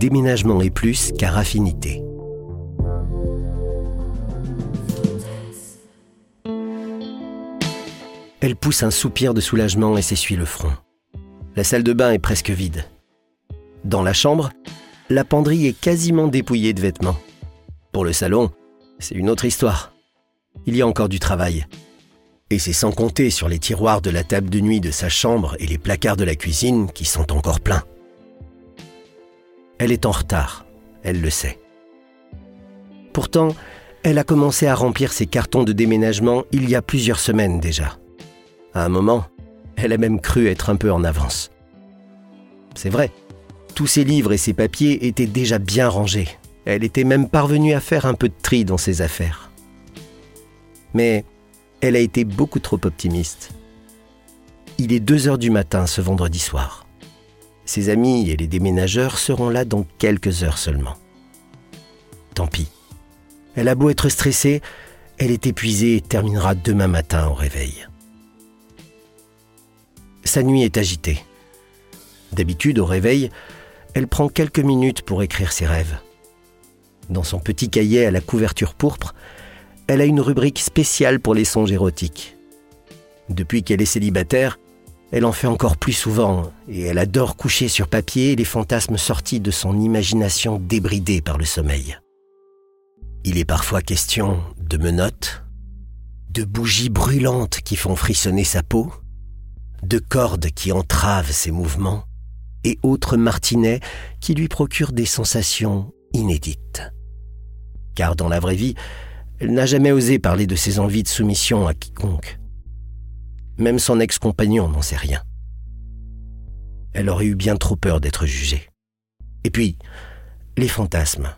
déménagement est plus qu'à raffinité. Elle pousse un soupir de soulagement et s'essuie le front. La salle de bain est presque vide. Dans la chambre, la penderie est quasiment dépouillée de vêtements. Pour le salon, c'est une autre histoire. Il y a encore du travail. Et c'est sans compter sur les tiroirs de la table de nuit de sa chambre et les placards de la cuisine qui sont encore pleins. Elle est en retard, elle le sait. Pourtant, elle a commencé à remplir ses cartons de déménagement il y a plusieurs semaines déjà. À un moment, elle a même cru être un peu en avance. C'est vrai, tous ses livres et ses papiers étaient déjà bien rangés. Elle était même parvenue à faire un peu de tri dans ses affaires. Mais elle a été beaucoup trop optimiste. Il est 2 heures du matin ce vendredi soir. Ses amis et les déménageurs seront là dans quelques heures seulement. Tant pis. Elle a beau être stressée, elle est épuisée et terminera demain matin au réveil. Sa nuit est agitée. D'habitude, au réveil, elle prend quelques minutes pour écrire ses rêves. Dans son petit cahier à la couverture pourpre, elle a une rubrique spéciale pour les songes érotiques. Depuis qu'elle est célibataire, elle en fait encore plus souvent et elle adore coucher sur papier les fantasmes sortis de son imagination débridée par le sommeil. Il est parfois question de menottes, de bougies brûlantes qui font frissonner sa peau, de cordes qui entravent ses mouvements et autres martinets qui lui procurent des sensations inédites. Car dans la vraie vie, elle n'a jamais osé parler de ses envies de soumission à quiconque. Même son ex-compagnon n'en sait rien. Elle aurait eu bien trop peur d'être jugée. Et puis, les fantasmes,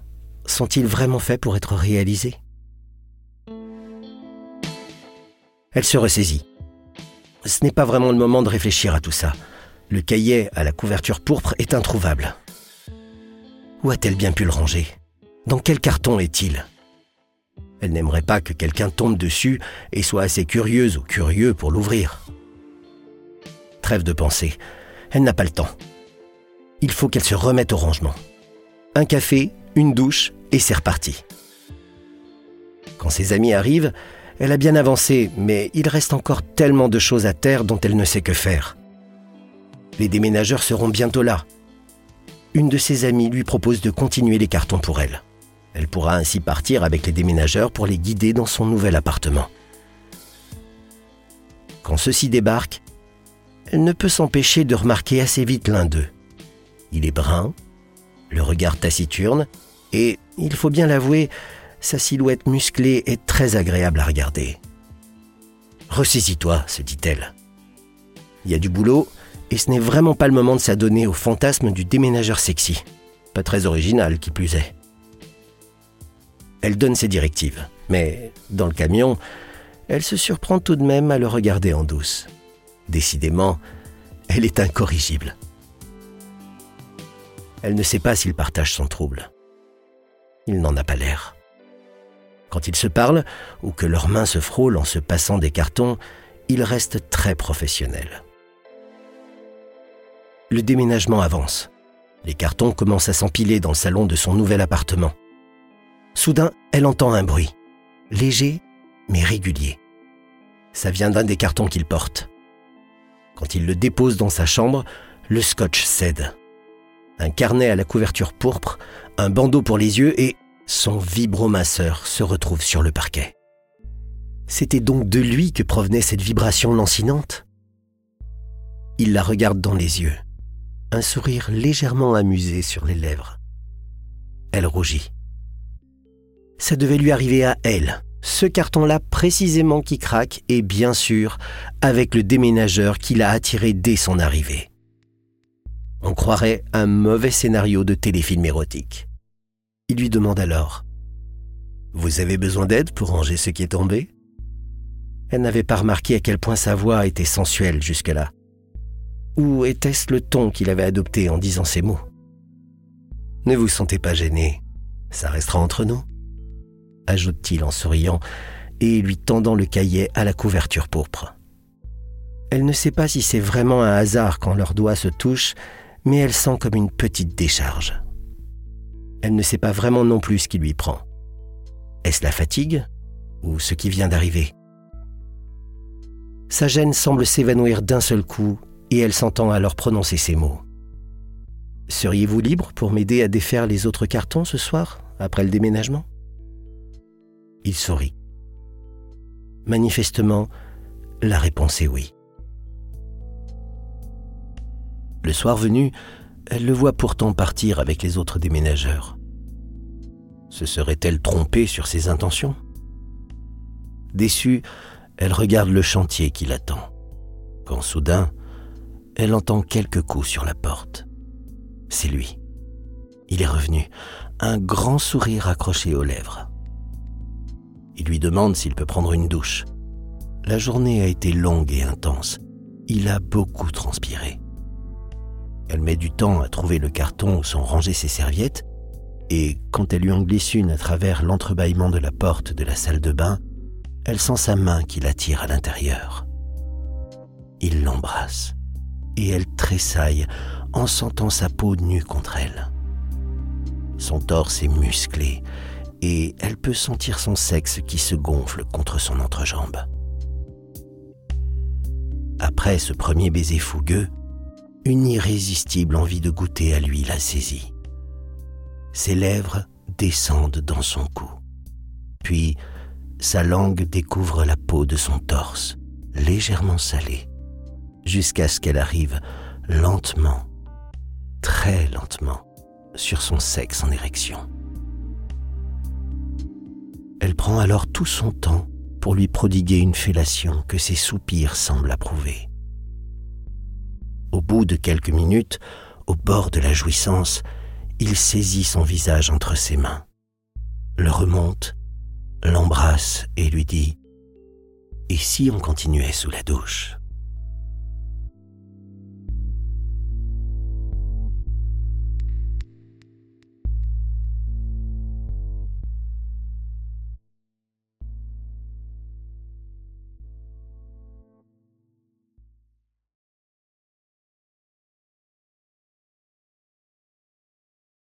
sont-ils vraiment faits pour être réalisés? Elle se ressaisit. Ce n'est pas vraiment le moment de réfléchir à tout ça. Le cahier à la couverture pourpre est introuvable. Où a-t-elle bien pu le ranger? Dans quel carton est-il? Elle n'aimerait pas que quelqu'un tombe dessus et soit assez curieuse ou curieux pour l'ouvrir. Trêve de penser. Elle n'a pas le temps. Il faut qu'elle se remette au rangement. Un café, une douche et c'est reparti. Quand ses amis arrivent, elle a bien avancé, mais il reste encore tellement de choses à terre dont elle ne sait que faire. Les déménageurs seront bientôt là. Une de ses amies lui propose de continuer les cartons pour elle. Elle pourra ainsi partir avec les déménageurs pour les guider dans son nouvel appartement. Quand ceux-ci débarquent, elle ne peut s'empêcher de remarquer assez vite l'un d'eux. Il est brun, le regard taciturne, et, il faut bien l'avouer, sa silhouette musclée est très agréable à regarder. Ressaisis-toi, se dit-elle. Il y a du boulot, et ce n'est vraiment pas le moment de s'adonner au fantasme du déménageur sexy. Pas très original, qui plus est. Elle donne ses directives, mais dans le camion, elle se surprend tout de même à le regarder en douce. Décidément, elle est incorrigible. Elle ne sait pas s'il partage son trouble. Il n'en a pas l'air. Quand ils se parlent, ou que leurs mains se frôlent en se passant des cartons, ils restent très professionnels. Le déménagement avance. Les cartons commencent à s'empiler dans le salon de son nouvel appartement. Soudain, elle entend un bruit, léger mais régulier. Ça vient d'un des cartons qu'il porte. Quand il le dépose dans sa chambre, le scotch cède. Un carnet à la couverture pourpre, un bandeau pour les yeux et son vibromasseur se retrouve sur le parquet. C'était donc de lui que provenait cette vibration lancinante? Il la regarde dans les yeux, un sourire légèrement amusé sur les lèvres. Elle rougit. Ça devait lui arriver à elle, ce carton-là précisément qui craque, et bien sûr, avec le déménageur qui l'a attiré dès son arrivée. On croirait un mauvais scénario de téléfilm érotique. Il lui demande alors Vous avez besoin d'aide pour ranger ce qui est tombé? Elle n'avait pas remarqué à quel point sa voix était sensuelle jusque-là. Ou était-ce le ton qu'il avait adopté en disant ces mots Ne vous sentez pas gêné, ça restera entre nous, ajoute-t-il en souriant et lui tendant le cahier à la couverture pourpre. Elle ne sait pas si c'est vraiment un hasard quand leurs doigts se touchent, mais elle sent comme une petite décharge. Elle ne sait pas vraiment non plus ce qui lui prend. Est-ce la fatigue ou ce qui vient d'arriver? Sa gêne semble s'évanouir d'un seul coup et elle s'entend alors prononcer ces mots. Seriez-vous libre pour m'aider à défaire les autres cartons ce soir, après le déménagement? Il sourit. Manifestement, la réponse est oui. Le soir venu, elle le voit pourtant partir avec les autres déménageurs. Se serait-elle trompée sur ses intentions? Déçue, elle regarde le chantier qui l'attend, quand soudain, elle entend quelques coups sur la porte. C'est lui. Il est revenu, un grand sourire accroché aux lèvres. Il lui demande s'il peut prendre une douche. La journée a été longue et intense. Il a beaucoup transpiré. Elle met du temps à trouver le carton où sont rangées ses serviettes, et quand elle lui en glisse une à travers l'entrebâillement de la porte de la salle de bain, elle sent sa main qui l'attire à l'intérieur. Il l'embrasse, et elle tressaille en sentant sa peau nue contre elle. Son torse est musclé, et elle peut sentir son sexe qui se gonfle contre son entrejambe. Après ce premier baiser fougueux, une irrésistible envie de goûter à lui la saisit. Ses lèvres descendent dans son cou. Puis, sa langue découvre la peau de son torse, légèrement salée, jusqu'à ce qu'elle arrive lentement, très lentement, sur son sexe en érection. Elle prend alors tout son temps pour lui prodiguer une fellation que ses soupirs semblent approuver. Au bout de quelques minutes, au bord de la jouissance, il saisit son visage entre ses mains, le remonte, l'embrasse et lui dit ⁇ Et si on continuait sous la douche ?⁇